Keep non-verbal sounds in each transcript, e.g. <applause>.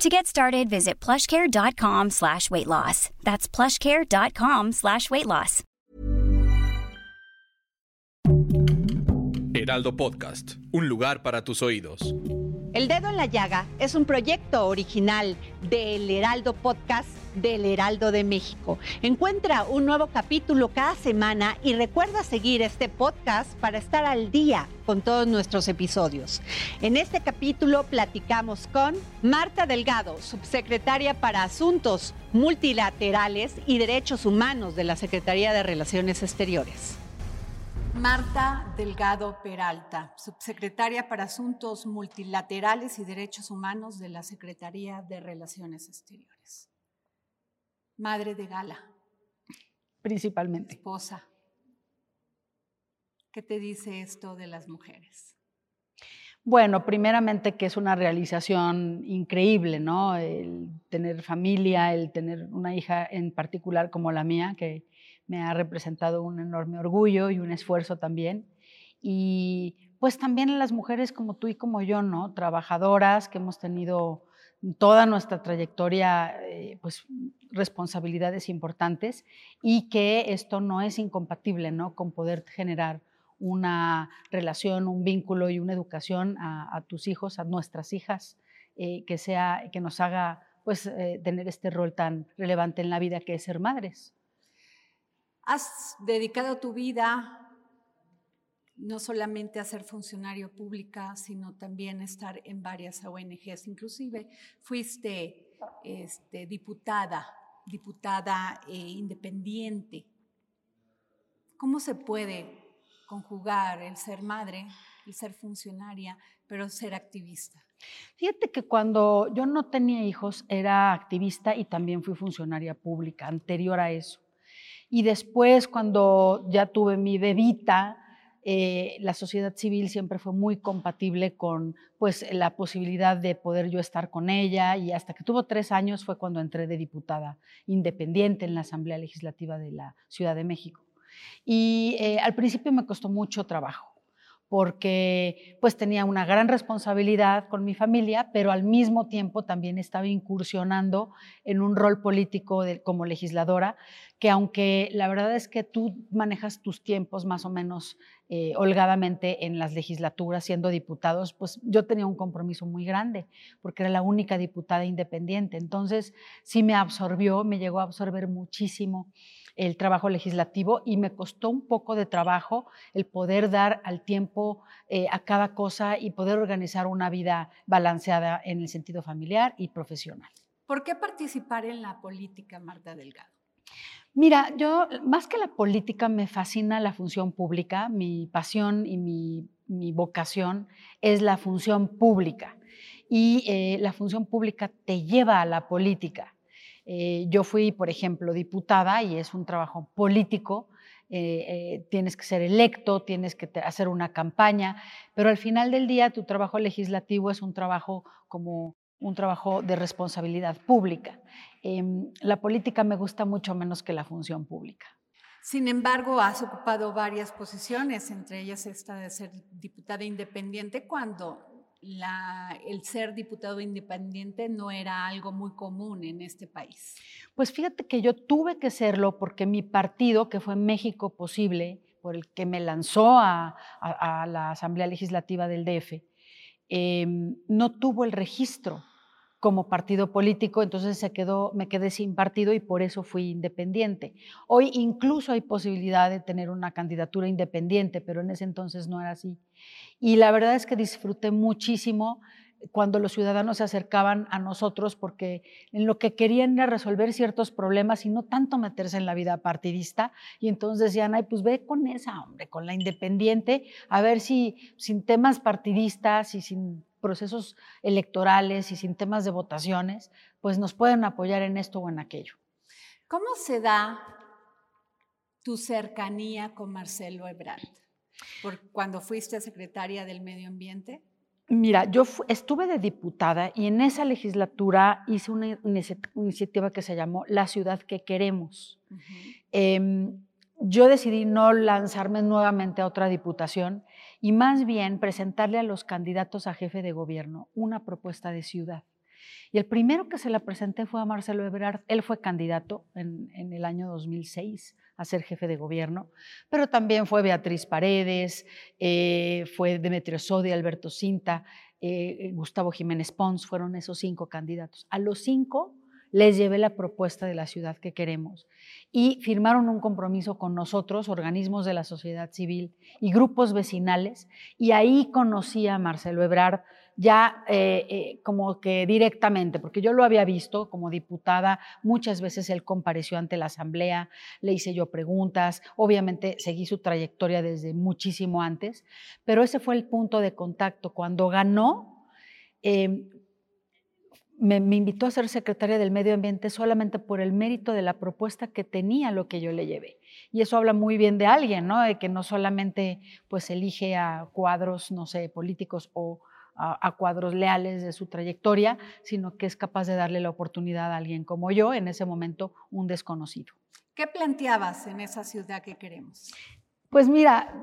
To get started, visit plushcare.com slash weight loss. That's plushcare.com slash weight loss. Heraldo Podcast, un lugar para tus oídos. El Dedo en la Llaga es un proyecto original del Heraldo Podcast del Heraldo de México. Encuentra un nuevo capítulo cada semana y recuerda seguir este podcast para estar al día con todos nuestros episodios. En este capítulo platicamos con Marta Delgado, subsecretaria para Asuntos Multilaterales y Derechos Humanos de la Secretaría de Relaciones Exteriores. Marta Delgado Peralta, subsecretaria para Asuntos Multilaterales y Derechos Humanos de la Secretaría de Relaciones Exteriores. Madre de gala. Principalmente. Esposa. ¿Qué te dice esto de las mujeres? Bueno, primeramente que es una realización increíble, ¿no? El tener familia, el tener una hija en particular como la mía, que me ha representado un enorme orgullo y un esfuerzo también. Y pues también las mujeres como tú y como yo, ¿no? Trabajadoras que hemos tenido toda nuestra trayectoria, eh, pues responsabilidades importantes y que esto no es incompatible, ¿no? Con poder generar una relación, un vínculo y una educación a, tus hijos, a nuestras hijas, eh, que sea, que nos haga pues eh, tener este rol tan relevante en la vida que es ser madres. Has dedicado tu vida no solamente a ser funcionario pública, sino también estar en varias ONGs. Inclusive fuiste este, diputada, diputada eh, independiente. ¿Cómo se puede conjugar el ser madre, el ser funcionaria, pero ser activista? Fíjate que cuando yo no tenía hijos era activista y también fui funcionaria pública, anterior a eso. Y después, cuando ya tuve mi bebita, eh, la sociedad civil siempre fue muy compatible con pues, la posibilidad de poder yo estar con ella y hasta que tuvo tres años fue cuando entré de diputada independiente en la Asamblea Legislativa de la Ciudad de México. Y eh, al principio me costó mucho trabajo porque pues tenía una gran responsabilidad con mi familia, pero al mismo tiempo también estaba incursionando en un rol político como legisladora, que aunque la verdad es que tú manejas tus tiempos más o menos eh, holgadamente en las legislaturas siendo diputados, pues yo tenía un compromiso muy grande, porque era la única diputada independiente. Entonces sí me absorbió, me llegó a absorber muchísimo el trabajo legislativo y me costó un poco de trabajo el poder dar al tiempo eh, a cada cosa y poder organizar una vida balanceada en el sentido familiar y profesional. ¿Por qué participar en la política, Marta Delgado? Mira, yo más que la política me fascina la función pública, mi pasión y mi, vocación es la función pública y eh, la función pública te lleva a la política. Eh, yo fui, por ejemplo, diputada y es un trabajo político. Eh, eh, tienes que ser electo, tienes que hacer una campaña, pero al final del día tu trabajo legislativo es un trabajo como un trabajo de responsabilidad pública. Em, la política me gusta mucho menos que la función pública. Sin embargo, has ocupado varias posiciones, entre ellas esta de ser diputada independiente, cuando el ser diputado independiente no era algo muy común en este país. Pues fíjate que yo tuve que serlo porque mi partido, que fue México Posible, por el que me lanzó a, la Asamblea Legislativa del DF, em, no tuvo el registro como partido político, entonces se quedó, me quedé sin partido y por eso fui independiente. Hoy incluso hay posibilidad de tener una candidatura independiente, pero en ese entonces no era así. Y la verdad es que disfruté muchísimo cuando los ciudadanos se acercaban a nosotros porque en lo que querían era resolver ciertos problemas y no tanto meterse en la vida partidista. Y entonces decían, ay, pues ve con esa, hombre, con la independiente, a ver si sin temas partidistas y sin procesos electorales y sin temas de votaciones, pues nos pueden apoyar en esto o en aquello. ¿Cómo se da tu cercanía con Marcelo Ebrard? Por cuando fuiste secretaria del Medio Ambiente. Mira, yo estuve de diputada y en esa legislatura hice una, iniciativa que se llamó La ciudad que queremos. Em, yo decidí no lanzarme nuevamente a otra diputación y más bien presentarle a los candidatos a jefe de gobierno una propuesta de ciudad. Y el primero que se la presenté fue a Marcelo Ebrard. Él fue candidato en, en el año 2006 a ser jefe de gobierno, pero también fue Beatriz Paredes, eh, fue Demetrio Sodi, Alberto Cinta, eh, Gustavo Jiménez Pons, fueron esos cinco candidatos. A los cinco les llevé la propuesta de la ciudad que queremos y firmaron un compromiso con nosotros, organismos de la sociedad civil y grupos vecinales, y ahí conocí a Marcelo Ebrard ya eh, eh, como que directamente, porque yo lo había visto como diputada, muchas veces él compareció ante la Asamblea, le hice yo preguntas, obviamente seguí su trayectoria desde muchísimo antes, pero ese fue el punto de contacto. Cuando ganó, em, me, invitó a ser secretaria del Medio Ambiente solamente por el mérito de la propuesta que tenía lo que yo le llevé. Y eso habla muy bien de alguien, ¿no? De que no solamente pues elige a cuadros, no sé, políticos o a, cuadros leales de su trayectoria, sino que es capaz de darle la oportunidad a alguien como yo, en ese momento un desconocido. ¿Qué planteabas en esa ciudad que queremos? Pues mira,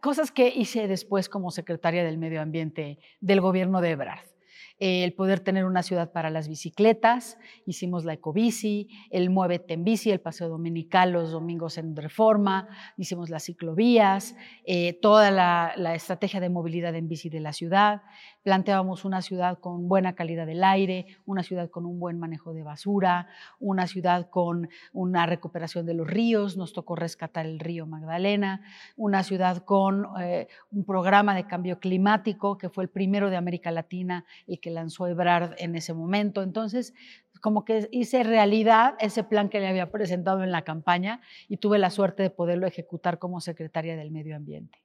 cosas que hice después como secretaria del Medio Ambiente del gobierno de Ebrard el poder tener una ciudad para las bicicletas, hicimos la ecobici, el Muévete en bici, el paseo dominical los domingos en reforma, hicimos las ciclovías, eh, toda la, la, estrategia de movilidad en bici de la ciudad, planteábamos una ciudad con buena calidad del aire, una ciudad con un buen manejo de basura, una ciudad con una recuperación de los ríos, nos tocó rescatar el río Magdalena, una ciudad con eh, un programa de cambio climático que fue el primero de América Latina, el que lanzó Ebrard en ese momento. Entonces, como que hice realidad ese plan que le había presentado en la campaña y tuve la suerte de poderlo ejecutar como secretaria del Medio Ambiente.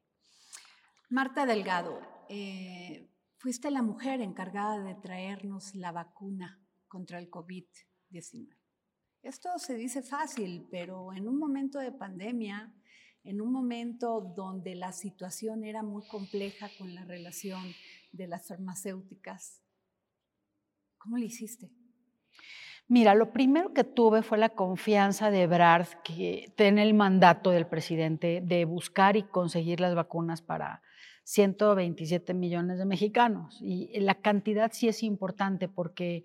Marta Delgado, eh, fuiste la mujer encargada de traernos la vacuna contra el COVID-19. Esto se dice fácil, pero en un momento de pandemia, en un momento donde la situación era muy compleja con la relación de las farmacéuticas, ¿Cómo lo hiciste? Mira, lo primero que tuve fue la confianza de Ebrard, que tiene el mandato del presidente de buscar y conseguir las vacunas para 127 millones de mexicanos. Y la cantidad sí es importante porque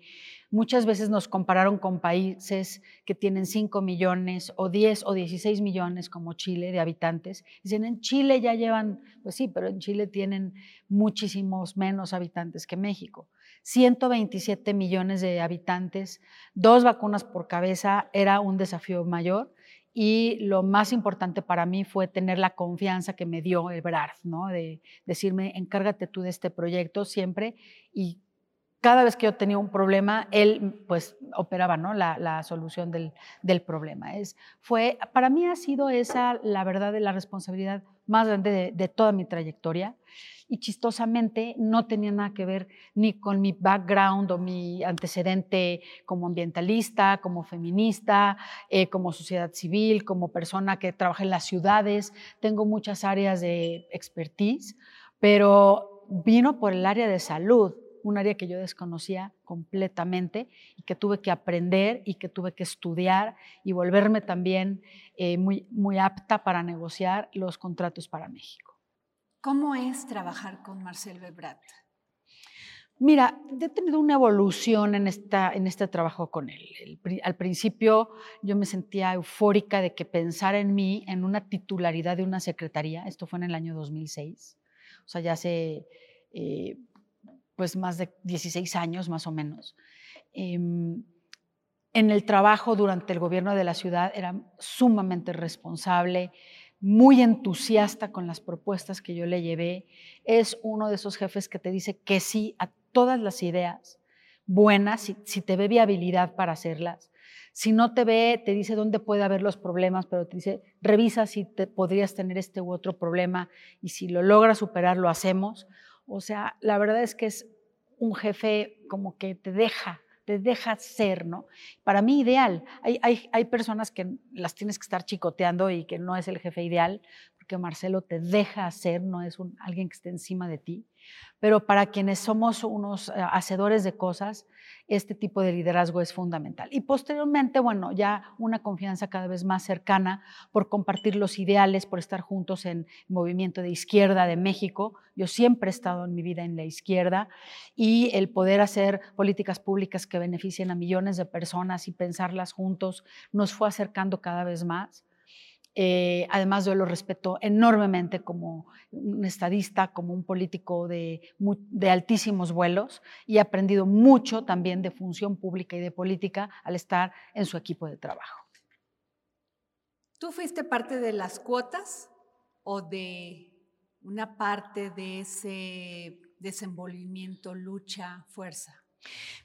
muchas veces nos compararon con países que tienen 5 millones o 10 o 16 millones como Chile de habitantes. Dicen, en Chile ya llevan, pues sí, pero en Chile tienen muchísimos menos habitantes que México. 127 millones de habitantes, dos vacunas por cabeza era un desafío mayor y lo más importante para mí fue tener la confianza que me dio Ebrard, ¿no? De decirme, encárgate tú de este proyecto siempre y cada vez que yo tenía un problema, él pues operaba ¿no? la, solución del, del, problema. Es, fue, para mí ha sido esa, la verdad, de la responsabilidad más grande de, toda mi trayectoria y chistosamente no tenía nada que ver ni con mi background o mi antecedente como ambientalista, como feminista, eh, como sociedad civil, como persona que trabaja en las ciudades. Tengo muchas áreas de expertise, pero vino por el área de salud un área que yo desconocía completamente y que tuve que aprender y que tuve que estudiar y volverme también eh, muy, muy apta para negociar los contratos para México. ¿Cómo es trabajar con Marcel Bebrat? Mira, he tenido una evolución en, esta, en este trabajo con él. al principio yo me sentía eufórica de que pensara en mí en una titularidad de una secretaría. Esto fue en el año 2006. O sea, ya hace eh, pues más de 16 años más o menos. Em, en el trabajo durante el gobierno de la ciudad era sumamente responsable, muy entusiasta con las propuestas que yo le llevé. Es uno de esos jefes que te dice que sí a todas las ideas buenas, si, si te ve viabilidad para hacerlas. Si no te ve, te dice dónde puede haber los problemas, pero te dice, revisa si te, podrías tener este u otro problema y si lo logras superar, lo hacemos. O sea, la verdad es que es un jefe como que te deja, deja ser, ¿no? Para mí ideal. Hay, hay, hay personas que las tienes que estar chicoteando y que no es el jefe ideal, porque Marcelo te deja hacer, no es alguien que esté encima de ti. Pero para quienes somos unos eh, hacedores de cosas, este tipo de liderazgo es fundamental. Y posteriormente, bueno, ya una confianza cada vez más cercana por compartir los ideales, por estar juntos en movimiento de izquierda de México. Yo siempre he estado en mi vida en la izquierda y el poder hacer políticas públicas que beneficien a millones de personas y pensarlas juntos nos fue acercando cada vez más. Eh, además, yo lo respeto enormemente como un estadista, como un político de, de, altísimos vuelos y he aprendido mucho también de función pública y de política al estar en su equipo de trabajo. ¿Tú fuiste parte de las cuotas o de una parte de ese desenvolvimiento, lucha, fuerza?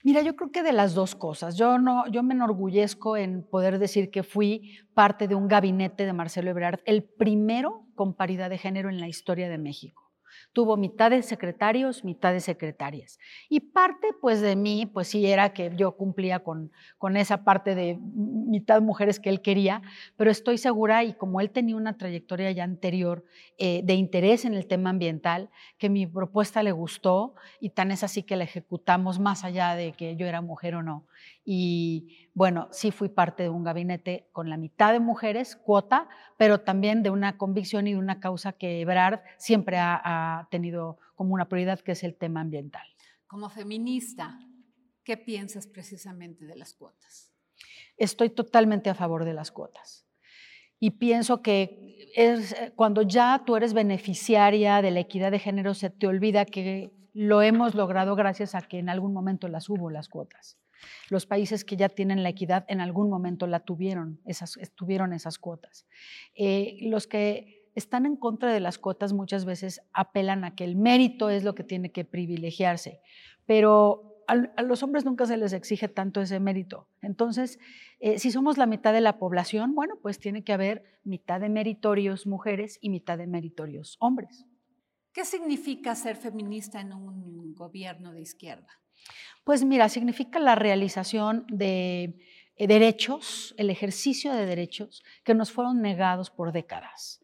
Mira, yo creo que de las dos cosas. Yo no, yo me enorgullezco en poder decir que fui parte de un gabinete de Marcelo Ebrard, el primero con paridad de género en la historia de México tuvo mitad de secretarios, mitad de secretarias. Y parte, pues, de mí, pues sí, era que yo cumplía con, con esa parte de mitad mujeres que él quería, pero estoy segura, y como él tenía una trayectoria ya anterior eh, de interés en el tema ambiental, que mi propuesta le gustó, y tan es así que la ejecutamos más allá de que yo era mujer o no. Y bueno, sí fui parte de un gabinete con la mitad de mujeres, cuota, pero también de una convicción y de una causa que Ebrard siempre ha, tenido como una prioridad, que es el tema ambiental. Como feminista, ¿qué piensas precisamente de las cuotas? Estoy totalmente a favor de las cuotas. Y pienso que es, cuando ya tú eres beneficiaria de la equidad de género, se te olvida que lo hemos logrado gracias a que en algún momento las hubo las cuotas. Los países que ya tienen la equidad en algún momento la tuvieron, esas, tuvieron esas cuotas. Eh, los que están en contra de las cuotas muchas veces apelan a que el mérito es lo que tiene que privilegiarse, pero a, los hombres nunca se les exige tanto ese mérito. Entonces, eh, si somos la mitad de la población, bueno, pues tiene que haber mitad de meritorios mujeres y mitad de meritorios hombres. ¿Qué significa ser feminista en un gobierno de izquierda? Pues mira, significa la realización de eh, derechos, el ejercicio de derechos que nos fueron negados por décadas.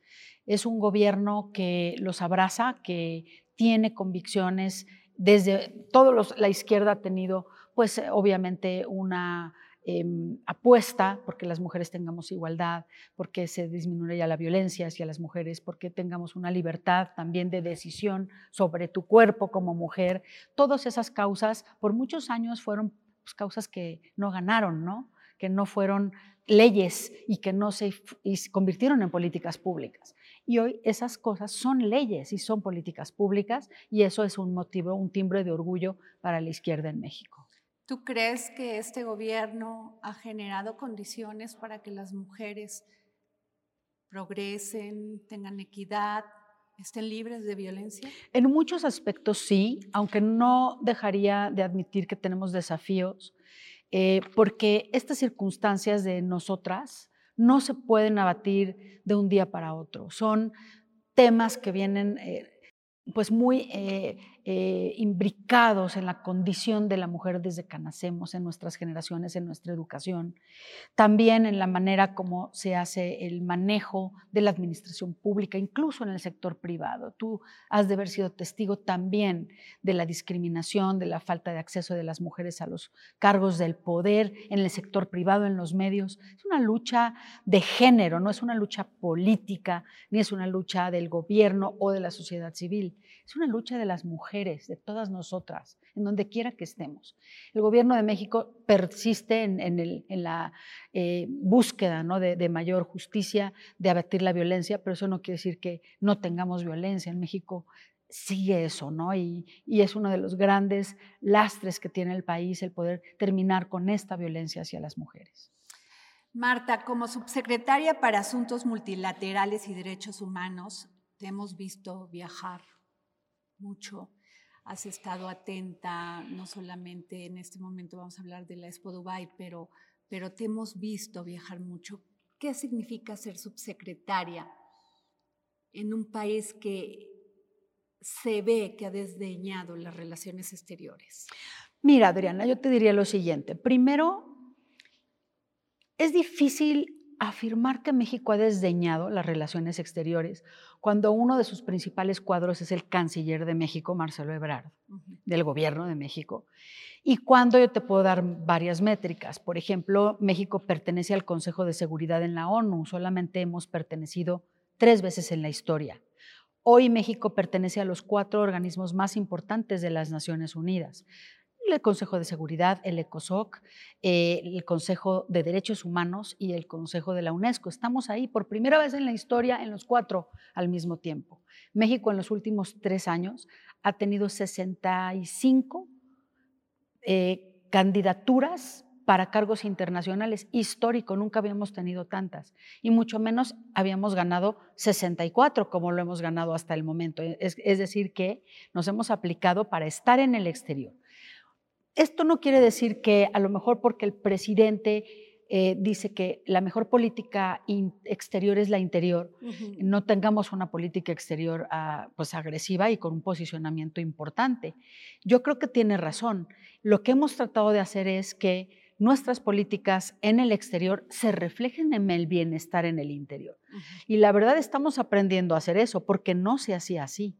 Es un gobierno que los abraza, que tiene convicciones desde todos la izquierda ha tenido, pues obviamente una Em, apuesta porque las mujeres tengamos igualdad, porque se disminuya la violencia hacia las mujeres, porque tengamos una libertad también de decisión sobre tu cuerpo como mujer. Todas esas causas por muchos años fueron pues, causas que no ganaron, ¿no? que no fueron leyes y que no se convirtieron en políticas públicas. Y hoy esas cosas son leyes y son políticas públicas y eso es un motivo, un timbre de orgullo para la izquierda en México. ¿Tú crees que este gobierno ha generado condiciones para que las mujeres progresen, tengan equidad, estén libres de violencia? En muchos aspectos sí, aunque no dejaría de admitir que tenemos desafíos, eh, porque estas circunstancias de nosotras no se pueden abatir de un día para otro. Son temas que vienen eh, pues muy eh, eh, imbricados en la condición de la mujer desde que nacemos, en nuestras generaciones, en nuestra educación, también en la manera como se hace el manejo de la administración pública, incluso en el sector privado. Tú has de haber sido testigo también de la discriminación, de la falta de acceso de las mujeres a los cargos del poder en el sector privado, en los medios. Es una lucha de género, no es una lucha política, ni es una lucha del gobierno o de la sociedad civil. Es una lucha de las mujeres de todas nosotras, en donde quiera que estemos. El gobierno de México persiste en, la eh, búsqueda ¿no? de, mayor justicia, de abatir la violencia, pero eso no quiere decir que no tengamos violencia. En México sigue eso, ¿no? Y, y, es uno de los grandes lastres que tiene el país el poder terminar con esta violencia hacia las mujeres. Marta, como subsecretaria para Asuntos Multilaterales y Derechos Humanos, te hemos visto viajar mucho has estado atenta, no solamente en este momento vamos a hablar de la Expo Dubai, pero, pero te hemos visto viajar mucho. ¿Qué significa ser subsecretaria en un país que se ve que ha desdeñado las relaciones exteriores? Mira, Adriana, yo te diría lo siguiente. Primero, es difícil afirmar que México ha desdeñado las relaciones exteriores cuando uno de sus principales cuadros es el canciller de México, Marcelo Ebrard, del gobierno de México. Y cuando yo te puedo dar varias métricas. Por ejemplo, México pertenece al Consejo de Seguridad en la ONU. Solamente hemos pertenecido tres veces en la historia. Hoy México pertenece a los cuatro organismos más importantes de las Naciones Unidas el Consejo de Seguridad, el ECOSOC, eh, el Consejo de Derechos Humanos y el Consejo de la UNESCO. Estamos ahí por primera vez en la historia en los cuatro al mismo tiempo. México en los últimos tres años ha tenido 65 eh, candidaturas para cargos internacionales. Histórico, nunca habíamos tenido tantas. Y mucho menos habíamos ganado 64 como lo hemos ganado hasta el momento. es decir, que nos hemos aplicado para estar en el exterior. Esto no quiere decir que a lo mejor porque el presidente eh, dice que la mejor política exterior es la interior, no tengamos una política exterior ah, pues agresiva y con un posicionamiento importante. Yo creo que tiene razón. Lo que hemos tratado de hacer es que nuestras políticas en el exterior se reflejen en el bienestar en el interior. Y la verdad estamos aprendiendo a hacer eso porque no se hacía así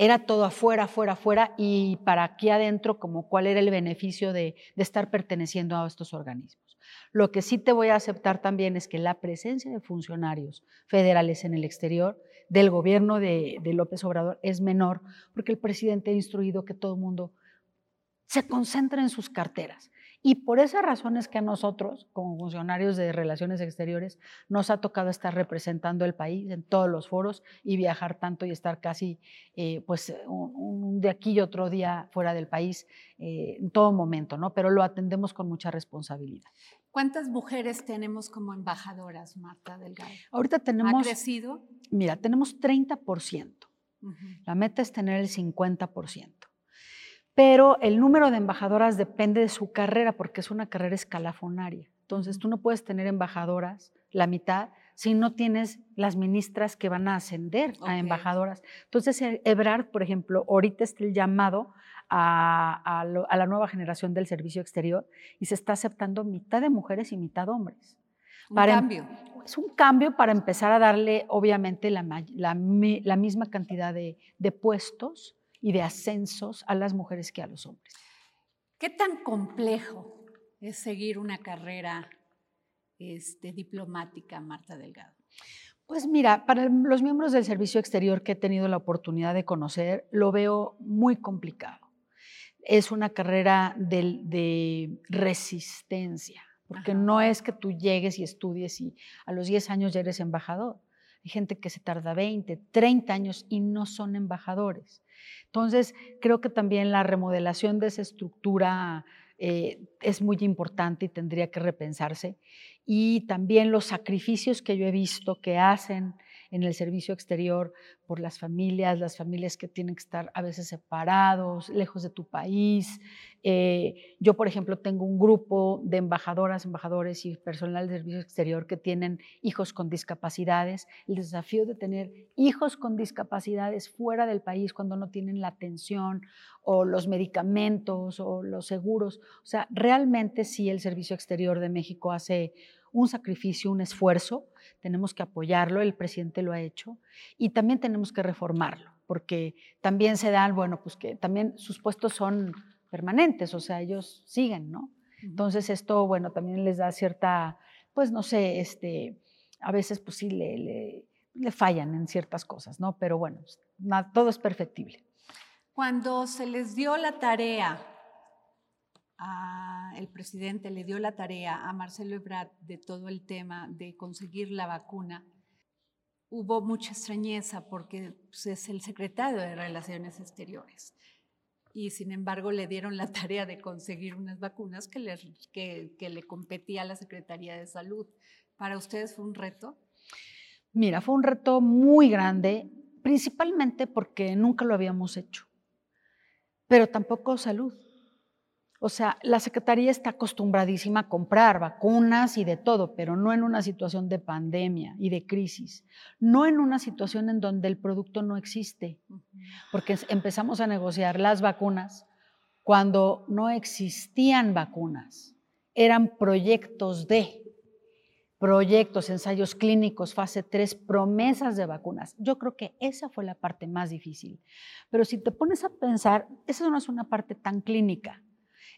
era todo afuera, afuera, afuera, y para aquí adentro, como cuál era el beneficio de, estar perteneciendo a estos organismos. Lo que sí te voy a aceptar también es que la presencia de funcionarios federales en el exterior del gobierno de, de López Obrador es menor, porque el presidente ha instruido que todo el mundo se concentre en sus carteras. Y por esas razones que a nosotros, como funcionarios de Relaciones Exteriores, nos ha tocado estar representando el país en todos los foros y viajar tanto y estar casi eh, pues un, de aquí y otro día fuera del país eh, en todo momento, ¿no? Pero lo atendemos con mucha responsabilidad. ¿Cuántas mujeres tenemos como embajadoras, Marta Delgado? Ahorita tenemos... ¿Ha crecido? Mira, tenemos 30%. La meta es tener el 50% pero el número de embajadoras depende de su carrera porque es una carrera escalafonaria. Entonces, tú no puedes tener embajadoras, la mitad, si no tienes las ministras que van a ascender a embajadoras. Entonces, e, Ebrard, por ejemplo, ahorita está el llamado a, la nueva generación del servicio exterior y se está aceptando mitad de mujeres y mitad hombres. Un em cambio. Es un cambio para empezar a darle, obviamente, la, misma cantidad de, de puestos y de ascensos a las mujeres que a los hombres. ¿Qué tan complejo es seguir una carrera este, diplomática, Marta Delgado? Pues mira, para los miembros del servicio exterior que he tenido la oportunidad de conocer, lo veo muy complicado. Es una carrera de, resistencia, porque no es que tú llegues y estudies y a los 10 años ya eres embajador. Hay gente que se tarda 20, 30 años y no son embajadores. Entonces, creo que también la remodelación de esa estructura eh, es muy importante y tendría que repensarse. Y también los sacrificios que yo he visto que hacen en el servicio exterior por las familias, las familias que tienen que estar a veces separados, lejos de tu país. Eh, yo, por ejemplo, tengo un grupo de embajadoras, embajadores y personal de servicio exterior que tienen hijos con discapacidades. El desafío de tener hijos con discapacidades fuera del país cuando no tienen la atención o los medicamentos o los seguros. O sea, realmente sí el servicio exterior de México hace un sacrificio, un esfuerzo, tenemos que apoyarlo, el presidente lo ha hecho, y también tenemos que reformarlo, porque también se dan, bueno, pues que también sus puestos son permanentes, o sea, ellos siguen, ¿no? Entonces esto, bueno, también les da cierta, pues no sé, este, a veces pues sí le, le, fallan en ciertas cosas, ¿no? Pero bueno, todo es perfectible. Cuando se les dio la tarea el presidente le dio la tarea a Marcelo Ebrard de todo el tema de conseguir la vacuna, hubo mucha extrañeza porque pues, es el secretario de Relaciones Exteriores. Y sin embargo le dieron la <laughs> tarea de conseguir unas vacunas que le, que, que le competía a la Secretaría de Salud. ¿Para ustedes fue un reto? Mira, fue un reto muy grande, principalmente porque nunca lo habíamos hecho, pero tampoco salud. O sea, la Secretaría está acostumbradísima a comprar vacunas y de todo, pero no en una situación de pandemia y de crisis, no en una situación en donde el producto no existe, porque empezamos a negociar las vacunas cuando no existían vacunas, eran proyectos de proyectos, ensayos clínicos, fase 3, promesas de vacunas. Yo creo que esa fue la parte más difícil. Pero si te pones a pensar, esa no es una parte tan clínica.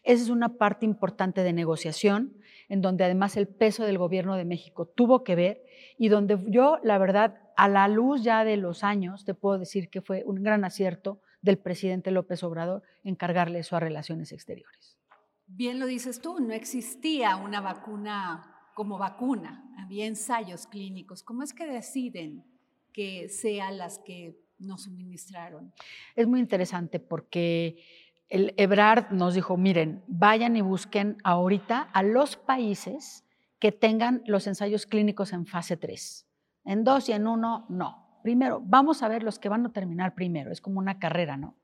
Esa es una parte importante de negociación, en donde además el peso del gobierno de México tuvo que ver y donde yo, la verdad, a la luz ya de los años, te puedo decir que fue un gran acierto del presidente López Obrador encargarle eso a Relaciones Exteriores. Bien lo dices tú, no existía una vacuna como vacuna, había ensayos clínicos. ¿Cómo es que deciden que sean las que nos suministraron? Es muy interesante porque el Ebrard nos dijo, miren, vayan y busquen ahorita a los países que tengan los ensayos clínicos en fase 3. En dos y en uno, no. Primero, vamos a ver los que van a terminar primero. Es como una carrera, ¿no?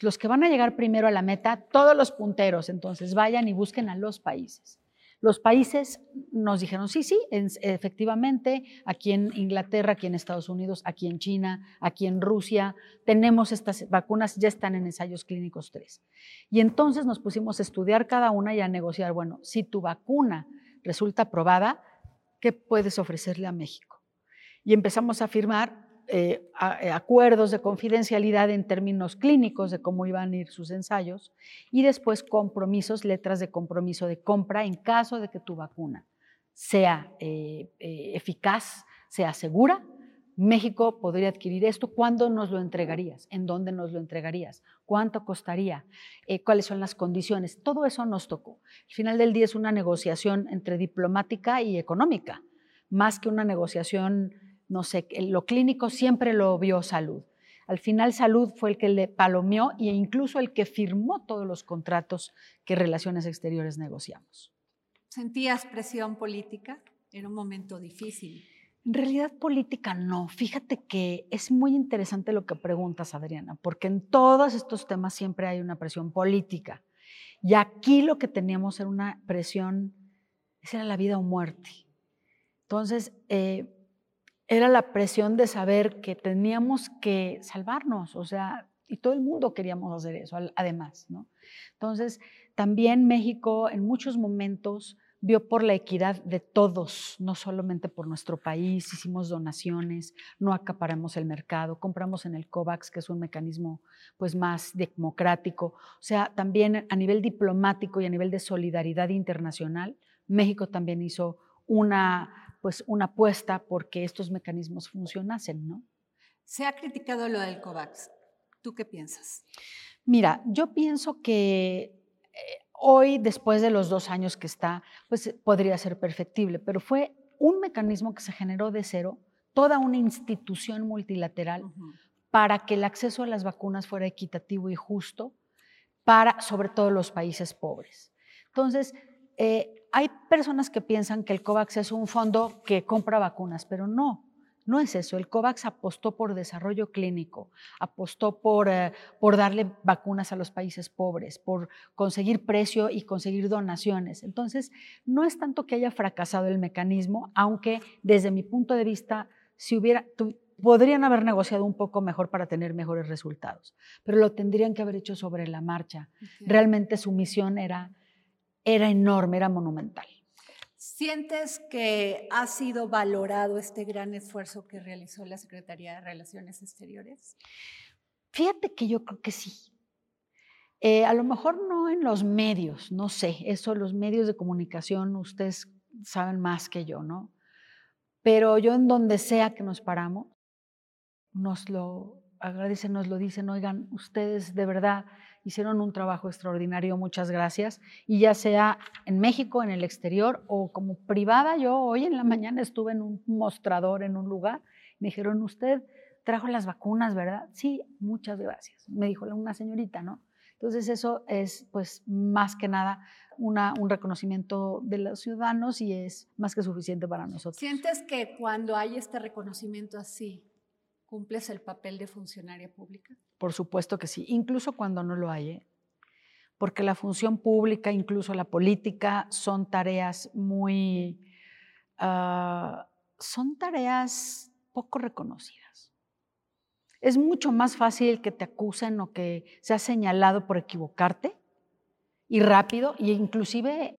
Los que van a llegar primero a la meta, todos los punteros, entonces vayan y busquen a los países. Los países nos dijeron, sí, sí, efectivamente, aquí en Inglaterra, aquí en Estados Unidos, aquí en China, aquí en Rusia, tenemos estas vacunas, ya están en ensayos clínicos 3. Y entonces nos pusimos a estudiar cada una y a negociar, bueno, si tu vacuna resulta aprobada, ¿qué puedes ofrecerle a México? Y empezamos a firmar eh, eh, acuerdos de confidencialidad en términos clínicos de cómo iban a ir sus ensayos y después compromisos, letras de compromiso de compra en caso de que tu vacuna sea eh, eficaz, sea segura. México podría adquirir esto. ¿Cuándo nos lo entregarías? ¿En dónde nos lo entregarías? ¿Cuánto costaría? ¿Cuáles son las condiciones? Todo eso nos tocó. Al final del día es una negociación entre diplomática y económica, más que una negociación no sé, lo clínico siempre lo vio salud. Al final salud fue el que le palomeó e incluso el que firmó todos los contratos que Relaciones Exteriores negociamos. ¿Sentías presión política? Era un momento difícil. En realidad política no. Fíjate que es muy interesante lo que preguntas, Adriana, porque en todos estos temas siempre hay una presión política. Y aquí lo que teníamos era una presión, esa era la vida o muerte. Entonces, eh, era la presión de saber que teníamos que salvarnos, o sea, y todo el mundo queríamos hacer eso, además, ¿no? Entonces, también México en muchos momentos vio por la equidad de todos, no solamente por nuestro país, hicimos donaciones, no acaparamos el mercado, compramos en el COVAX, que es un mecanismo pues más democrático, o sea, también a nivel diplomático y a nivel de solidaridad internacional, México también hizo una pues una apuesta porque estos mecanismos funcionasen, ¿no? Se ha criticado lo del COVAX. ¿Tú qué piensas? Mira, yo pienso que eh, hoy, después de los dos años que está, pues podría ser perfectible, pero fue un mecanismo que se generó de cero, toda una institución multilateral para que el acceso a las vacunas fuera equitativo y justo para, sobre todo, los países pobres. Entonces, eh, hay personas que piensan que el COVAX es un fondo que compra vacunas, pero no, no es eso. El COVAX apostó por desarrollo clínico, apostó por, eh, por darle vacunas a los países pobres, por conseguir precio y conseguir donaciones. Entonces, no es tanto que haya fracasado el mecanismo, aunque desde mi punto de vista, si hubiera, podrían haber negociado un poco mejor para tener mejores resultados, pero lo tendrían que haber hecho sobre la marcha. Realmente su misión era era enorme, era monumental. ¿Sientes que ha sido valorado este gran esfuerzo que realizó la Secretaría de Relaciones Exteriores? Fíjate que yo creo que sí. Eh, a lo mejor no en los medios, no sé, eso los medios de comunicación ustedes saben más que yo, ¿no? Pero yo en donde sea que nos paramos, nos lo agradecen, nos lo dicen, oigan, ustedes de verdad hicieron un trabajo extraordinario, muchas gracias. Y ya sea en México, en el exterior o como privada, yo hoy en la mañana estuve en un mostrador en un lugar, me dijeron, usted trajo las vacunas, ¿verdad? Sí, muchas gracias, me dijo una señorita, ¿no? Entonces eso es pues más que nada una, un reconocimiento de los ciudadanos y es más que suficiente para nosotros. ¿Sientes que cuando hay este reconocimiento así, cumples el papel de funcionaria pública? Por supuesto que sí, incluso cuando no lo hay, ¿eh? porque la función pública, incluso la política, son tareas muy, ah, son tareas poco reconocidas. Es mucho más fácil que te acusen o que seas señalado por equivocarte y rápido y inclusive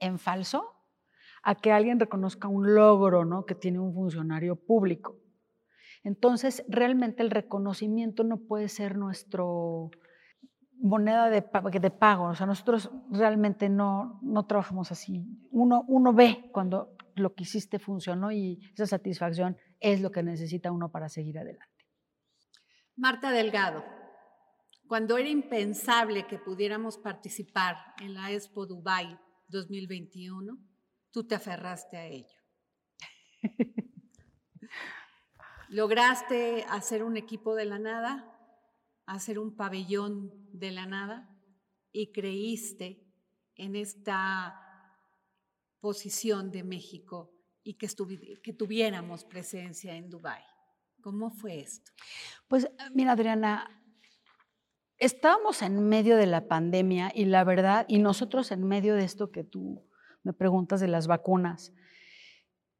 En falso a que alguien reconozca un logro, ¿no? que tiene un funcionario público. Entonces, realmente el reconocimiento no puede ser nuestro moneda de, de pago. O sea, nosotros realmente no, no trabajamos así. Uno, uno ve cuando lo que hiciste funcionó y esa satisfacción es lo que necesita uno para seguir adelante. Marta Delgado, cuando era impensable que pudiéramos participar en la Expo Dubai 2021, tú te aferraste a ello. <laughs> Lograste hacer un equipo de la nada, hacer un pabellón de la nada y creíste en esta posición de México y que, que tuviéramos presencia en Dubái. ¿Cómo fue esto? Pues mira, Adriana, estábamos en medio de la pandemia y la verdad, y nosotros en medio de esto que tú me preguntas de las vacunas,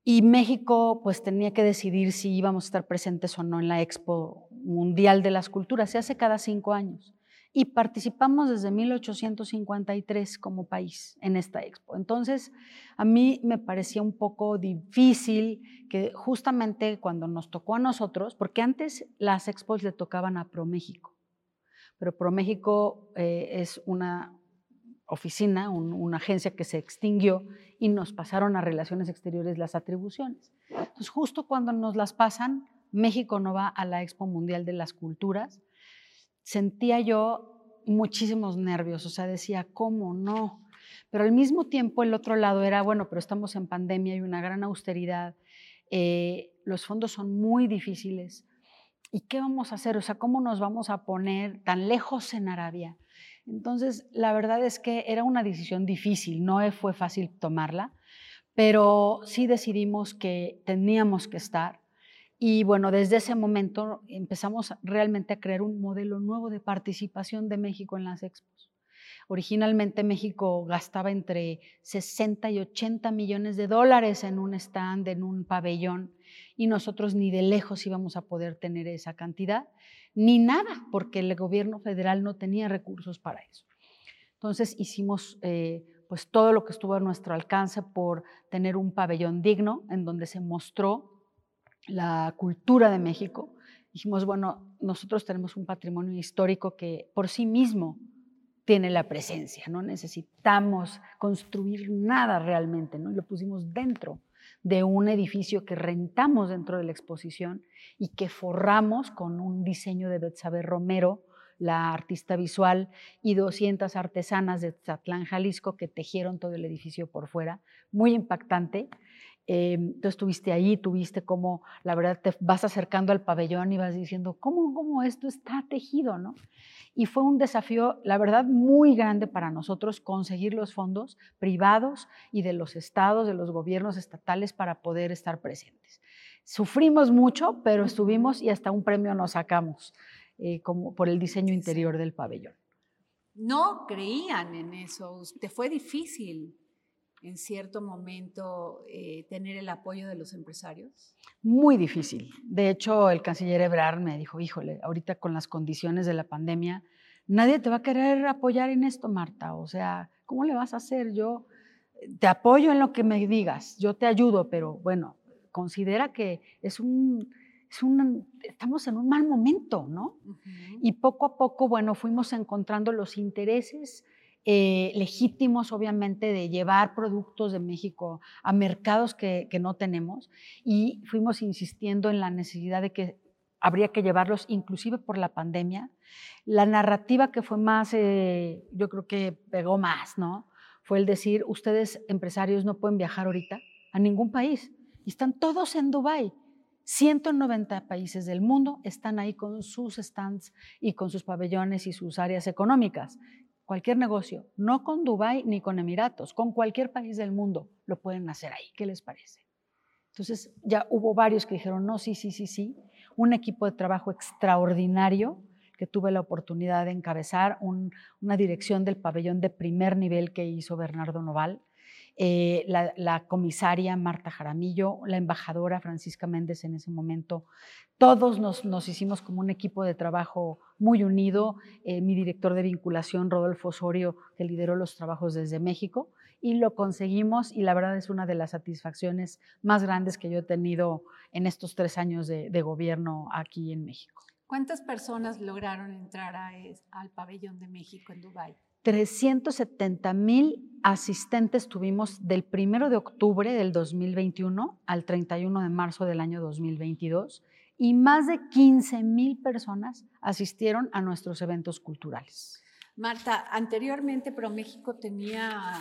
y México pues tenía que decidir si íbamos a estar presentes o no en la Expo Mundial de las Culturas, se hace cada cinco años. Y participamos desde 1853 como país en esta expo. Entonces, a mí me parecía un poco difícil que justamente cuando nos tocó a nosotros, porque antes las expos le tocaban a ProMéxico, pero ProMéxico eh, es una oficina, una agencia que se extinguió y nos pasaron a Relaciones Exteriores las atribuciones. Entonces, justo cuando nos las pasan, México no va a la Expo Mundial de las Culturas, sentía yo muchísimos nervios, o sea, decía, ¿cómo no? Pero al mismo tiempo el otro lado era, bueno, pero estamos en pandemia y una gran austeridad, eh, los fondos son muy difíciles, ¿y qué vamos a hacer? O sea, ¿cómo nos vamos a poner tan lejos en Arabia? Entonces, la verdad es que era una decisión difícil, no fue fácil tomarla, pero sí decidimos que teníamos que estar. Y bueno, desde ese momento empezamos realmente a crear un modelo nuevo de participación de México en las expos. Originalmente México gastaba entre 60 y 80 millones de dólares en un stand, en un pabellón, y nosotros ni de lejos íbamos a poder tener esa cantidad ni nada, porque el gobierno federal no tenía recursos para eso. Entonces hicimos eh, pues todo lo que estuvo a nuestro alcance por tener un pabellón digno en donde se mostró la cultura de México. Dijimos, bueno, nosotros tenemos un patrimonio histórico que por sí mismo tiene la presencia, no necesitamos construir nada realmente, ¿no? Lo pusimos dentro de un edificio que rentamos dentro de la exposición y que forramos con un diseño de Betsabe Romero, la artista visual, y 200 artesanas de Tzatlán, Jalisco, que tejieron todo el edificio por fuera. Muy impactante. Eh, tú estuviste ahí, tuviste cómo, la verdad, te vas acercando al pabellón y vas diciendo, ¿cómo, cómo esto está tejido? ¿no? y fue un desafío, la verdad, muy grande para nosotros conseguir los fondos privados y de los estados, de los gobiernos estatales para poder estar presentes. Sufrimos mucho, pero estuvimos y hasta un premio nos sacamos eh, como por el diseño interior del pabellón. No creían en eso, te fue difícil en cierto momento eh, tener el apoyo de los empresarios? Muy difícil. De hecho, el canciller Ebrard me dijo, híjole, ahorita con las condiciones de la pandemia, nadie te va a querer apoyar en esto, Marta. O sea, ¿cómo le vas a hacer? Yo eh, te apoyo en lo que me digas, yo te ayudo, pero bueno, considera que es un, es un estamos en un mal momento, ¿no? Y poco a poco, bueno, fuimos encontrando los intereses eh, legítimos, obviamente, de llevar productos de México a mercados que, no tenemos y fuimos insistiendo en la necesidad de que habría que llevarlos inclusive por la pandemia. La narrativa que fue más, eh, yo creo que pegó más, ¿no? Fue el decir, ustedes empresarios no pueden viajar ahorita a ningún país y están todos en Dubái. 190 países del mundo están ahí con sus stands y con sus pabellones y sus áreas económicas. Cualquier negocio, no con Dubái ni con Emiratos, con cualquier país del mundo lo pueden hacer ahí. ¿Qué les parece? Entonces ya hubo varios que dijeron, no, sí, sí, sí, sí. Un equipo de trabajo extraordinario que tuve la oportunidad de encabezar, una dirección del pabellón de primer nivel que hizo Bernardo Noval, eh, la, comisaria Marta Jaramillo, la embajadora Francisca Méndez en ese momento. Todos nos, hicimos como un equipo de trabajo muy unido. Eh, mi director de vinculación, Rodolfo Osorio, que lideró los trabajos desde México, y lo conseguimos y la verdad es una de las satisfacciones más grandes que yo he tenido en estos tres años de, gobierno aquí en México. ¿Cuántas personas lograron entrar al pabellón de México en Dubái? 370 mil asistentes tuvimos del 1 de octubre del 2021 al 31 de marzo del año 2022 y más de 15 mil personas asistieron a nuestros eventos culturales. Marta, anteriormente ProMéxico tenía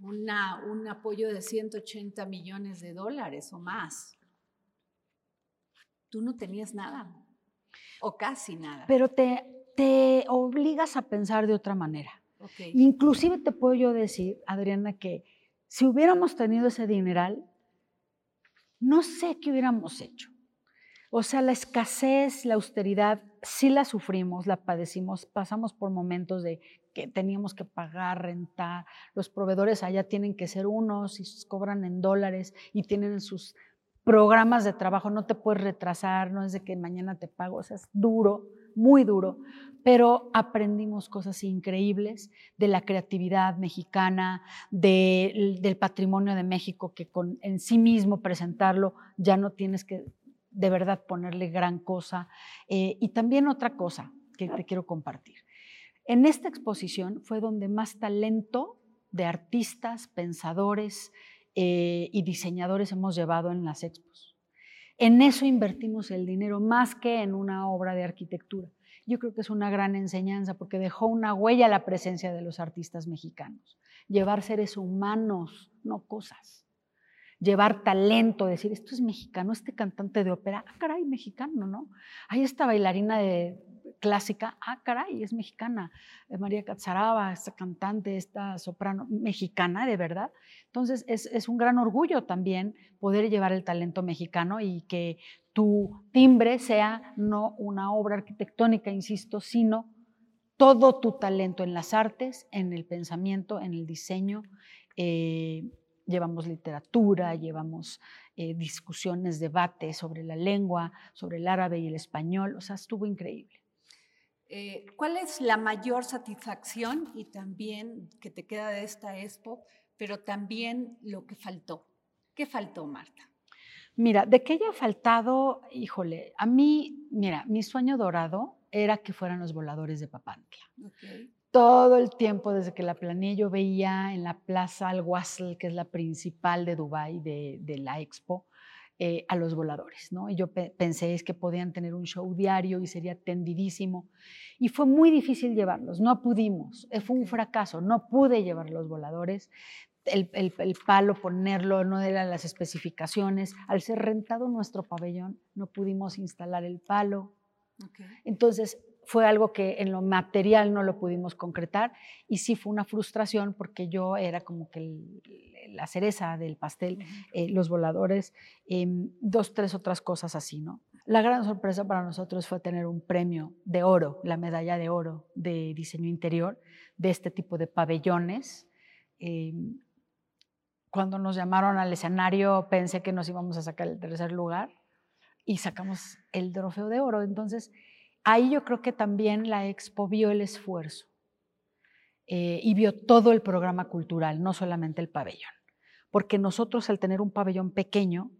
una, un apoyo de 180 millones de dólares o más. Tú no tenías nada o casi nada. Pero te, te obligas a pensar de otra manera. Inclusive te puedo yo decir, Adriana, que si hubiéramos tenido ese dineral, no sé qué hubiéramos hecho. O sea, la escasez, la austeridad, sí la sufrimos, la padecimos, pasamos por momentos de que teníamos que pagar, rentar, los proveedores allá tienen que ser unos y cobran en dólares y tienen sus programas de trabajo, no te puedes retrasar, no es de que mañana te pago, o sea, es duro, muy duro, pero aprendimos cosas increíbles de la creatividad mexicana, del patrimonio de México, que con, en sí mismo presentarlo ya no tienes que de verdad ponerle gran cosa. Eh, y también otra cosa que te quiero compartir. En esta exposición fue donde más talento de artistas, pensadores eh, y diseñadores hemos llevado en las expos. En eso invertimos el dinero más que en una obra de arquitectura. Yo creo que es una gran enseñanza porque dejó una huella la presencia de los artistas mexicanos. Llevar seres humanos, no cosas. Llevar talento, decir, esto es mexicano, este cantante de ópera, ah, caray, mexicano, ¿no? Hay esta bailarina de, clásica, ah, caray, es mexicana, eh, María Catzaraba, esta cantante, esta soprano mexicana, de verdad. Entonces, es, un gran orgullo también poder llevar el talento mexicano y que tu timbre sea no una obra arquitectónica, insisto, sino todo tu talento en las artes, en el pensamiento, en el diseño. Eh, llevamos literatura, llevamos eh, discusiones, debates sobre la lengua, sobre el árabe y el español, o sea, estuvo increíble. Eh, ¿Cuál es la mayor satisfacción y también que te queda de esta expo, pero también lo que faltó? ¿Qué faltó, Marta? Mira, de qué haya faltado, híjole, a mí, mira, mi sueño dorado era que fueran los voladores de Papantla. Todo el tiempo, desde que la planeé, yo veía en la Plaza Al-Wasl, que es la principal de Dubái, de, de la expo, eh, a los voladores, ¿no? Y yo pensé es que podían tener un show diario y sería tendidísimo. Y fue muy difícil llevarlos, no pudimos, eh, fue un fracaso, no pude llevar los voladores. El, palo, ponerlo, no eran las especificaciones. Al ser rentado nuestro pabellón, no pudimos instalar el palo. Entonces, fue algo que en lo material no lo pudimos concretar y sí fue una frustración porque yo era como que la cereza del pastel, eh, los voladores, em, dos, tres otras cosas así, ¿no? La gran sorpresa para nosotros fue tener un premio de oro, la medalla de oro de diseño interior de este tipo de pabellones. Em, cuando nos llamaron al escenario pensé que nos íbamos a sacar el tercer lugar y sacamos el trofeo de oro. Entonces, ahí yo creo que también la expo vio el esfuerzo eh, y vio todo el programa cultural, no solamente el pabellón. Porque nosotros al tener un pabellón pequeño,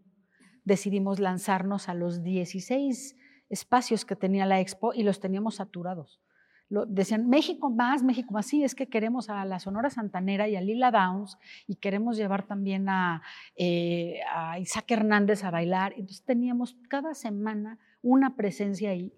decidimos lanzarnos a los 16 espacios que tenía la expo y los teníamos saturados. Lo, decían, México más, México más, sí, es que queremos a la Sonora Santanera y a Lila Downs y queremos llevar también a, eh, a Isaac Hernández a bailar. Entonces teníamos cada semana una presencia ahí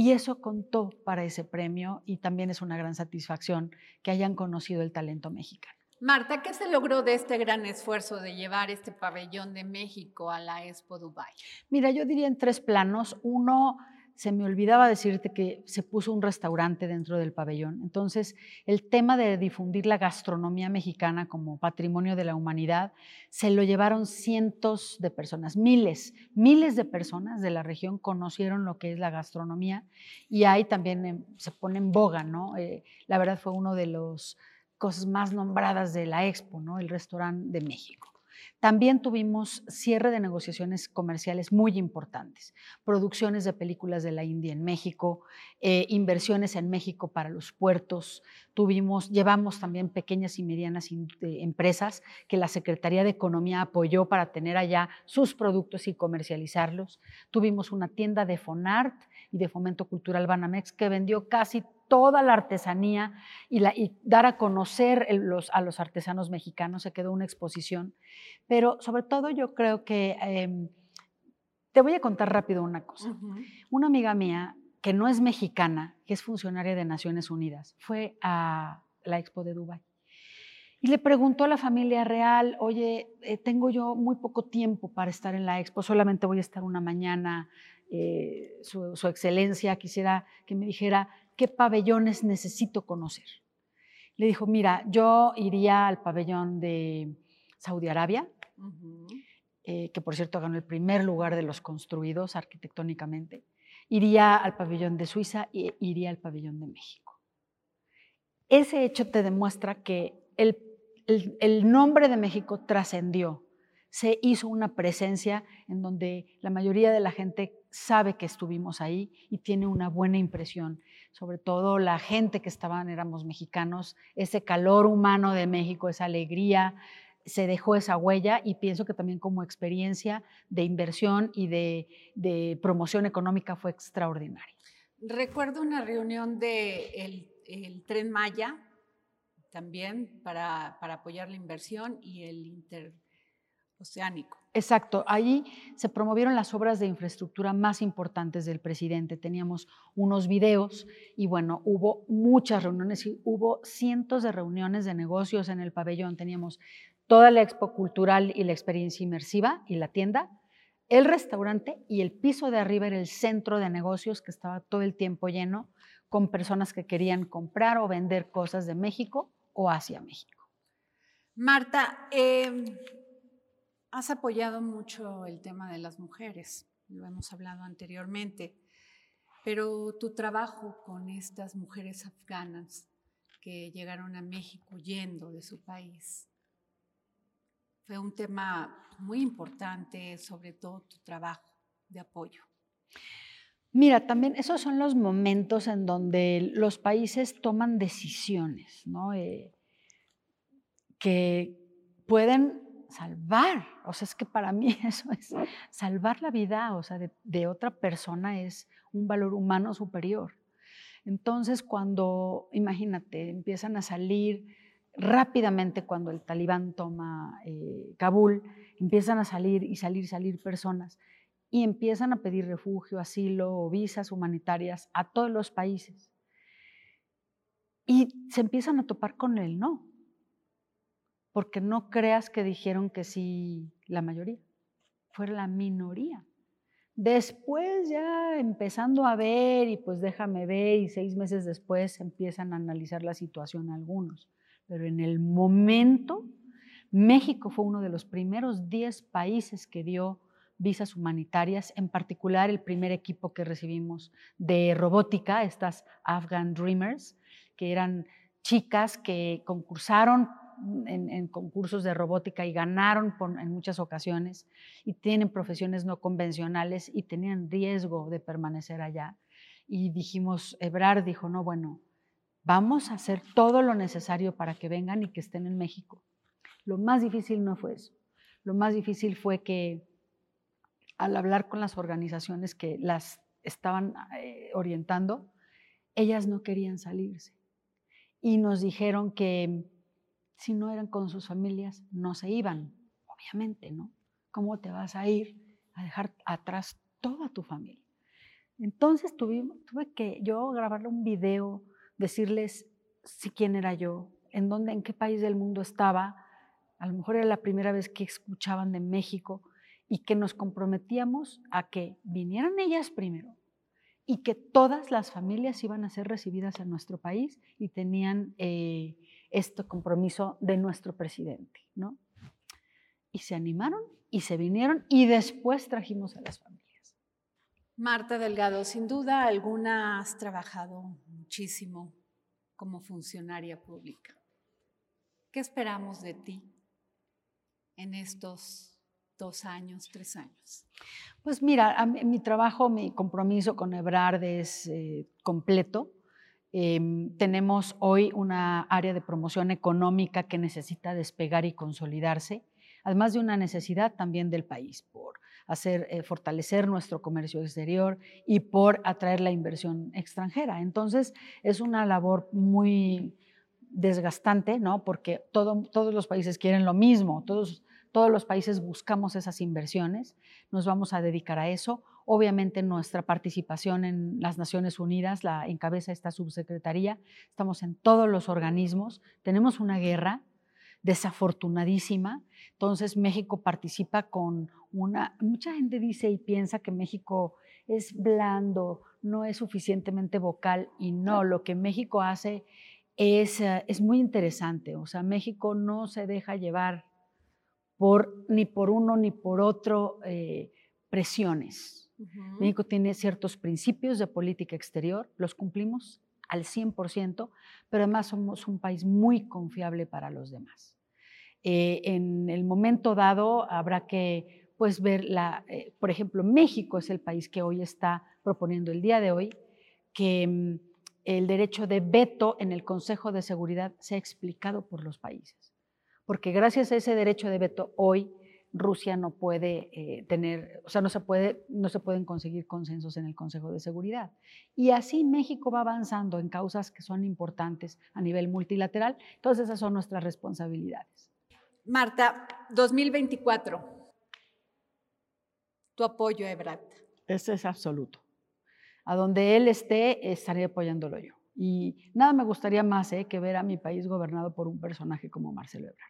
y eso contó para ese premio y también es una gran satisfacción que hayan conocido el talento mexicano. Marta, ¿qué se logró de este gran esfuerzo de llevar este pabellón de México a la Expo Dubai? Mira, yo diría en tres planos. Uno, se me olvidaba decirte que se puso un restaurante dentro del pabellón. Entonces, el tema de difundir la gastronomía mexicana como patrimonio de la humanidad, se lo llevaron cientos de personas, miles, miles de personas de la región conocieron lo que es la gastronomía y ahí también em, se pone en boga, ¿no? Eh, la verdad fue uno de los cosas más nombradas de la Expo, ¿no? El restaurante de México. También tuvimos cierre de negociaciones comerciales muy importantes, producciones de películas de la India en México, eh, inversiones en México para los puertos, tuvimos, llevamos también pequeñas y medianas eh, empresas que la Secretaría de Economía apoyó para tener allá sus productos y comercializarlos. Tuvimos una tienda de Fonart y de Fomento Cultural Banamex que vendió casi toda la artesanía y, dar a conocer a los artesanos mexicanos. Se quedó una exposición. Pero sobre todo yo creo que, em, te voy a contar rápido una cosa. Una amiga mía, que no es mexicana, que es funcionaria de Naciones Unidas, fue a la Expo de Dubái. Y le preguntó a la familia real, oye, eh, tengo yo muy poco tiempo para estar en la expo, solamente voy a estar una mañana, eh, su, su, excelencia quisiera que me dijera qué pabellones necesito conocer. Le dijo, mira, yo iría al pabellón de Saudi Arabia, eh, que por cierto ganó el primer lugar de los construidos arquitectónicamente. Iría al pabellón de Suiza e iría al pabellón de México. Ese hecho te demuestra que el, el nombre de México trascendió, se hizo una presencia en donde la mayoría de la gente sabe que estuvimos ahí y tiene una buena impresión sobre todo la gente que estaban, éramos mexicanos, ese calor humano de México, esa alegría, se dejó esa huella y pienso que también como experiencia de inversión y de, promoción económica fue extraordinaria. Recuerdo una reunión del de el Tren Maya también para, para apoyar la inversión y el interoceánico. Exacto, ahí se promovieron las obras de infraestructura más importantes del presidente. Teníamos unos videos y bueno, hubo muchas reuniones y hubo cientos de reuniones de negocios en el pabellón. Teníamos toda la expo cultural y la experiencia inmersiva y la tienda, el restaurante y el piso de arriba era el centro de negocios que estaba todo el tiempo lleno con personas que querían comprar o vender cosas de México o hacia México. Marta, eh Has apoyado mucho el tema de las mujeres, lo hemos hablado anteriormente, pero tu trabajo con estas mujeres afganas que llegaron a México huyendo de su país fue un tema muy importante, sobre todo tu trabajo de apoyo. Mira, también esos son los momentos en donde los países toman decisiones, ¿no? Eh, que pueden salvar, o sea, es que para mí <laughs> eso es salvar la vida, o sea, de, otra persona es un valor humano superior. Entonces, cuando, imagínate, empiezan a salir rápidamente cuando el talibán toma eh, Kabul, empiezan a salir y salir, salir personas y empiezan a pedir refugio, asilo o visas humanitarias a todos los países. Y se empiezan a topar con el no porque no creas que dijeron que sí la mayoría, fue la minoría. Después ya empezando a ver y pues déjame ver y seis meses después empiezan a analizar la situación algunos. Pero en el momento, México fue uno de los primeros 10 países que dio visas humanitarias, en particular el primer equipo que recibimos de robótica, estas Afghan Dreamers, que eran chicas que concursaron en, concursos de robótica y ganaron en muchas ocasiones y tienen profesiones no convencionales y tenían riesgo de permanecer allá. Y dijimos, Ebrard dijo, no, bueno, vamos a hacer todo lo necesario para que vengan y que estén en México. Lo más difícil no fue eso. Lo más difícil fue que al hablar con las organizaciones que las estaban eh, orientando, ellas no querían salirse. Y nos dijeron que si no eran con sus familias, no se iban, obviamente, ¿no? ¿Cómo te vas a ir a dejar atrás toda tu familia? Entonces tuve, tuve que yo grabarle un video, decirles si quién era yo, en dónde, en qué país del mundo estaba, a lo mejor era la primera vez que escuchaban de México y que nos comprometíamos a que vinieran ellas primero y que todas las familias iban a ser recibidas en nuestro país y tenían eh, este compromiso de nuestro presidente, ¿no? Y se animaron y se vinieron y después trajimos a las familias. Marta Delgado, sin duda alguna has trabajado muchísimo como funcionaria pública. ¿Qué esperamos de ti en estos dos años, tres años? Pues mira, mi trabajo, mi compromiso con Ebrard es eh, completo. Em, tenemos hoy una área de promoción económica que necesita despegar y consolidarse, además de una necesidad también del país por hacer eh, fortalecer nuestro comercio exterior y por atraer la inversión extranjera. Entonces, es una labor muy desgastante, ¿no? Porque todos los países quieren lo mismo, todos todos los países buscamos esas inversiones, nos vamos a dedicar a eso. Obviamente nuestra participación en las Naciones Unidas la encabeza esta subsecretaría, estamos en todos los organismos, tenemos una guerra desafortunadísima, entonces México participa con una, mucha gente dice y piensa que México es blando, no es suficientemente vocal y no, lo que México hace es, eh, es muy interesante, o sea, México no se deja llevar ni por uno ni por otro eh, presiones. México tiene ciertos principios de política exterior, los cumplimos al 100%, pero además somos un país muy confiable para los demás. Eh, en el momento dado habrá que pues, ver, la, eh, por ejemplo, México es el país que hoy está proponiendo el día de hoy que mm, el derecho de veto en el Consejo de Seguridad sea explicado por los países porque gracias a ese derecho de veto hoy Rusia no puede eh, tener, o sea, no se, puede, no se pueden conseguir consensos en el Consejo de Seguridad. Y así México va avanzando en causas que son importantes a nivel multilateral. Entonces, esas son nuestras responsabilidades. Marta, 2024, tu apoyo a Ebrard. Ese es absoluto. A donde él esté, estaré apoyándolo yo. Y nada me gustaría más eh, que ver a mi país gobernado por un personaje como Marcelo Ebrard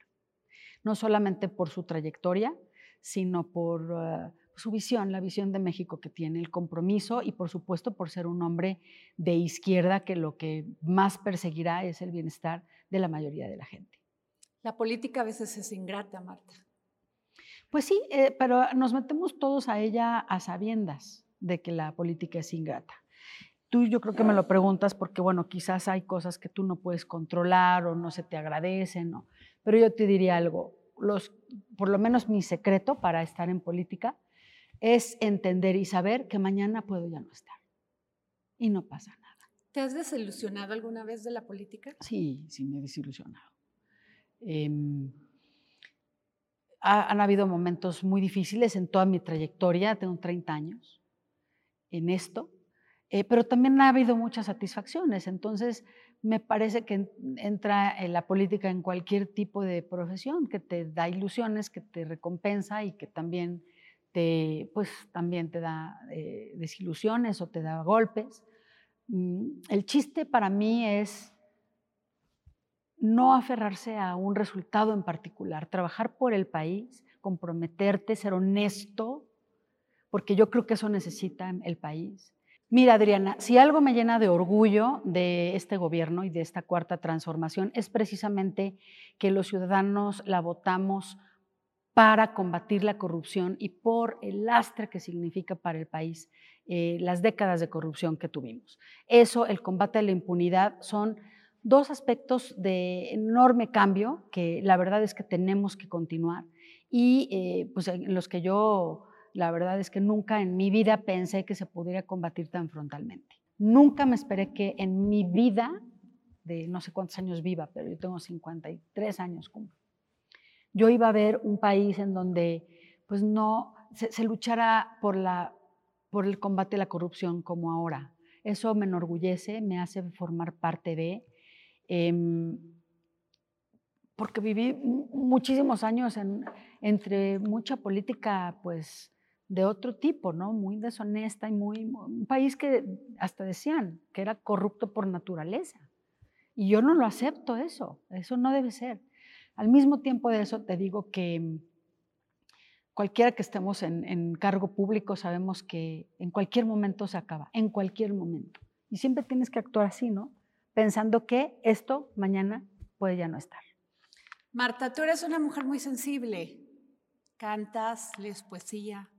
no solamente por su trayectoria, sino por eh, su visión, la visión de México que tiene, el compromiso y por supuesto por ser un hombre de izquierda que lo que más perseguirá es el bienestar de la mayoría de la gente. La política a veces es ingrata, Marta. Pues sí, eh, pero nos metemos todos a ella a sabiendas de que la política es ingrata. Tú yo creo que me lo preguntas porque, bueno, quizás hay cosas que tú no puedes controlar o no se te agradecen, ¿no? Pero yo te diría algo, los, por lo menos mi secreto para estar en política es entender y saber que mañana puedo ya no estar. Y no pasa nada. ¿Te has desilusionado alguna vez de la política? Sí, sí, me he desilusionado. Em, han habido momentos muy difíciles en toda mi trayectoria, tengo 30 años en esto, eh, pero también ha habido muchas satisfacciones. Entonces, me parece que entra en la política en cualquier tipo de profesión, que te da ilusiones, que te recompensa y que también te, pues, también te da eh, desilusiones o te da golpes. Mm, el chiste para mí es no aferrarse a un resultado en particular, trabajar por el país, comprometerte, ser honesto, porque yo creo que eso necesita el país Mira, Adriana, si algo me llena de orgullo de este gobierno y de esta cuarta transformación es precisamente que los ciudadanos la votamos para combatir la corrupción y por el lastre que significa para el país eh, las décadas de corrupción que tuvimos. Eso, el combate a la impunidad, son dos aspectos de enorme cambio que la verdad es que tenemos que continuar y eh, pues en los que yo la verdad es que nunca en mi vida pensé que se pudiera combatir tan frontalmente. Nunca me esperé que en mi vida, de no sé cuántos años viva, pero yo tengo 53 años como yo iba a ver un país en donde pues no se, luchara por, la, por el combate a la corrupción como ahora. Eso me enorgullece, me hace formar parte de, em, porque viví muchísimos años en, entre mucha política, pues de otro tipo, ¿no? Muy deshonesta y muy, un país que hasta decían que era corrupto por naturaleza. Y yo no lo acepto eso, eso no debe ser. Al mismo tiempo de eso te digo que cualquiera que estemos en, en, cargo público sabemos que en cualquier momento se acaba, en cualquier momento. Y siempre tienes que actuar así, ¿no? Pensando que esto mañana puede ya no estar. Marta, tú eres una mujer muy sensible. Cantas, lees poesía.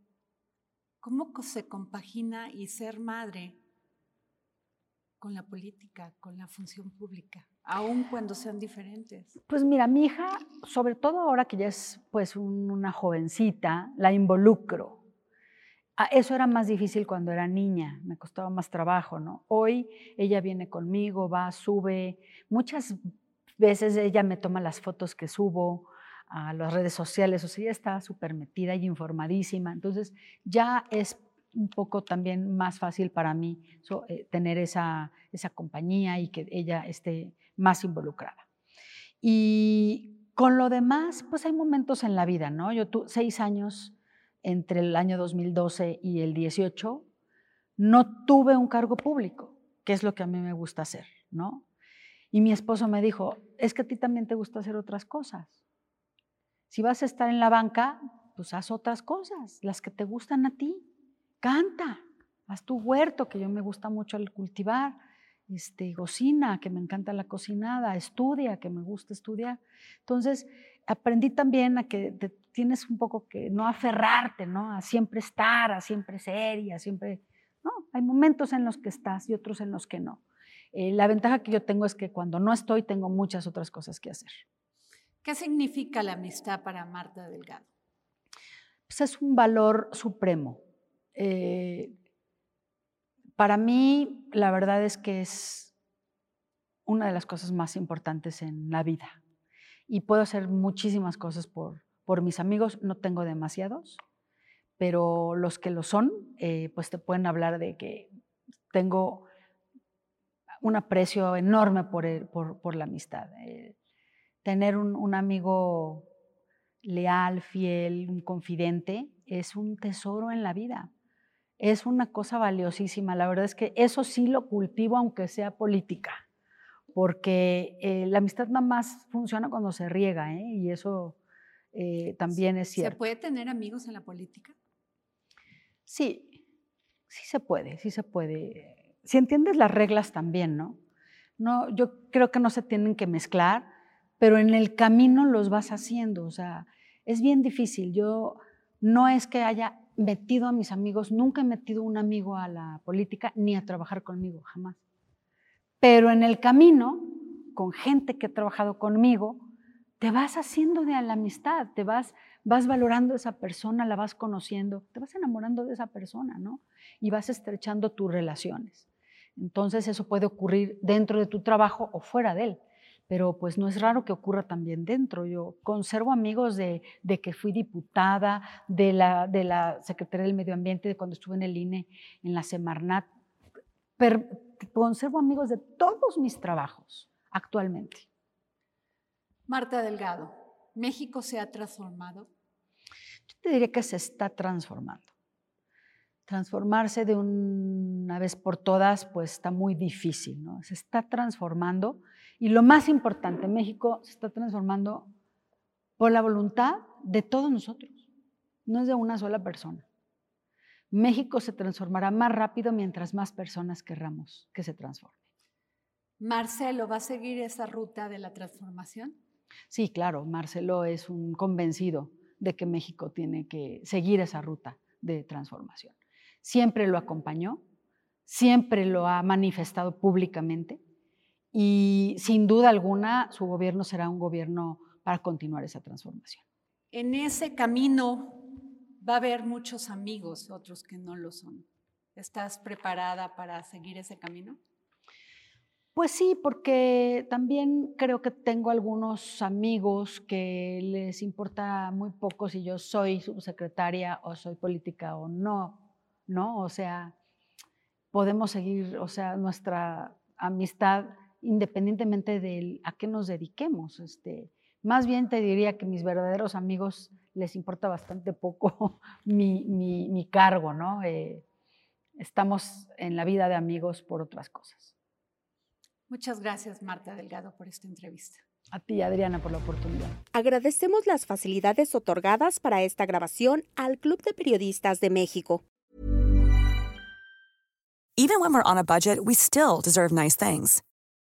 ¿Cómo se compagina y ser madre con la política, con la función pública, aun cuando sean diferentes? Pues mira, mi hija, sobre todo ahora que ya es pues una jovencita, la involucro. Ah, eso era más difícil cuando era niña, me costaba más trabajo, ¿no? Hoy ella viene conmigo, va, sube, muchas veces ella me toma las fotos que subo a las redes sociales, o sea, ella está súper metida y informadísima, entonces ya es un poco también más fácil para mí eh, tener esa, esa compañía y que ella esté más involucrada. Y con lo demás, pues hay momentos en la vida, ¿no? Yo tuve seis años entre el año 2012 y el 18, no tuve un cargo público, que es lo que a mí me gusta hacer, ¿no? Y mi esposo me dijo, es que a ti también te gusta hacer otras cosas. Si vas a estar en la banca, pues haz otras cosas, las que te gustan a ti. Canta, haz tu huerto, que yo me gusta mucho el cultivar, este, cocina, que me encanta la cocinada, estudia, que me gusta estudiar. Entonces, aprendí también a que tienes un poco que no aferrarte, ¿no? A siempre estar, a siempre ser y a siempre... No, hay momentos en los que estás y otros en los que no. Eh, la ventaja que yo tengo es que cuando no estoy tengo muchas otras cosas que hacer. ¿Qué significa la amistad para Marta Delgado? Pues es un valor supremo. Eh, para mí, la verdad es que es una de las cosas más importantes en la vida. Y puedo hacer muchísimas cosas por, por mis amigos, no tengo demasiados, pero los que lo son, eh, pues te pueden hablar de que tengo un aprecio enorme por, por, la amistad. Eh, tener un, amigo leal, fiel, un confidente, es un tesoro en la vida. Es una cosa valiosísima. La verdad es que eso sí lo cultivo, aunque sea política, porque eh, la amistad nada más funciona cuando se riega, ¿eh? y eso también es cierto. ¿Se puede tener amigos en la política? Sí, sí se puede, sí se puede si entiendes las reglas también, ¿no? ¿no? Yo creo que no se tienen que mezclar, pero en el camino los vas haciendo, o sea, es bien difícil. Yo no es que haya metido a mis amigos, nunca he metido un amigo a la política ni a trabajar conmigo, jamás. Pero en el camino, con gente que ha trabajado conmigo, te vas haciendo de la amistad, te vas, vas valorando a esa persona, la vas conociendo, te vas enamorando de esa persona, ¿no? Y vas estrechando tus relaciones. Entonces eso puede ocurrir dentro de tu trabajo o fuera de él, pero pues no es raro que ocurra también dentro. Yo conservo amigos de, que fui diputada, de la, de la Secretaría del Medio Ambiente, de cuando estuve en el INE, en la Semarnat. conservo amigos de todos mis trabajos actualmente. Marta Delgado, ¿México se ha transformado? Yo te diría que se está transformando transformarse de una vez por todas, pues está muy difícil, ¿no? Se está transformando y lo más importante, México se está transformando por la voluntad de todos nosotros, no es de una sola persona. México se transformará más rápido mientras más personas querramos que se transforme. Marcelo, ¿va a seguir esa ruta de la transformación? Sí, claro, Marcelo es un convencido de que México tiene que seguir esa ruta de transformación siempre lo acompañó, siempre lo ha manifestado públicamente y sin duda alguna su gobierno será un gobierno para continuar esa transformación. En ese camino va a haber muchos amigos, otros que no lo son. ¿Estás preparada para seguir ese camino? Pues sí, porque también creo que tengo algunos amigos que les importa muy poco si yo soy subsecretaria o soy política o no. ¿no? O sea, podemos seguir, o sea, nuestra amistad independientemente de a qué nos dediquemos. Este, más bien te diría que mis verdaderos amigos les importa bastante poco <laughs> mi, cargo, ¿no? Eh, estamos en la vida de amigos por otras cosas. Muchas gracias, Marta Delgado, por esta entrevista. A ti, Adriana, por la oportunidad. Agradecemos las facilidades otorgadas para esta grabación al Club de Periodistas de México. Even when we're on a budget, we still deserve nice things.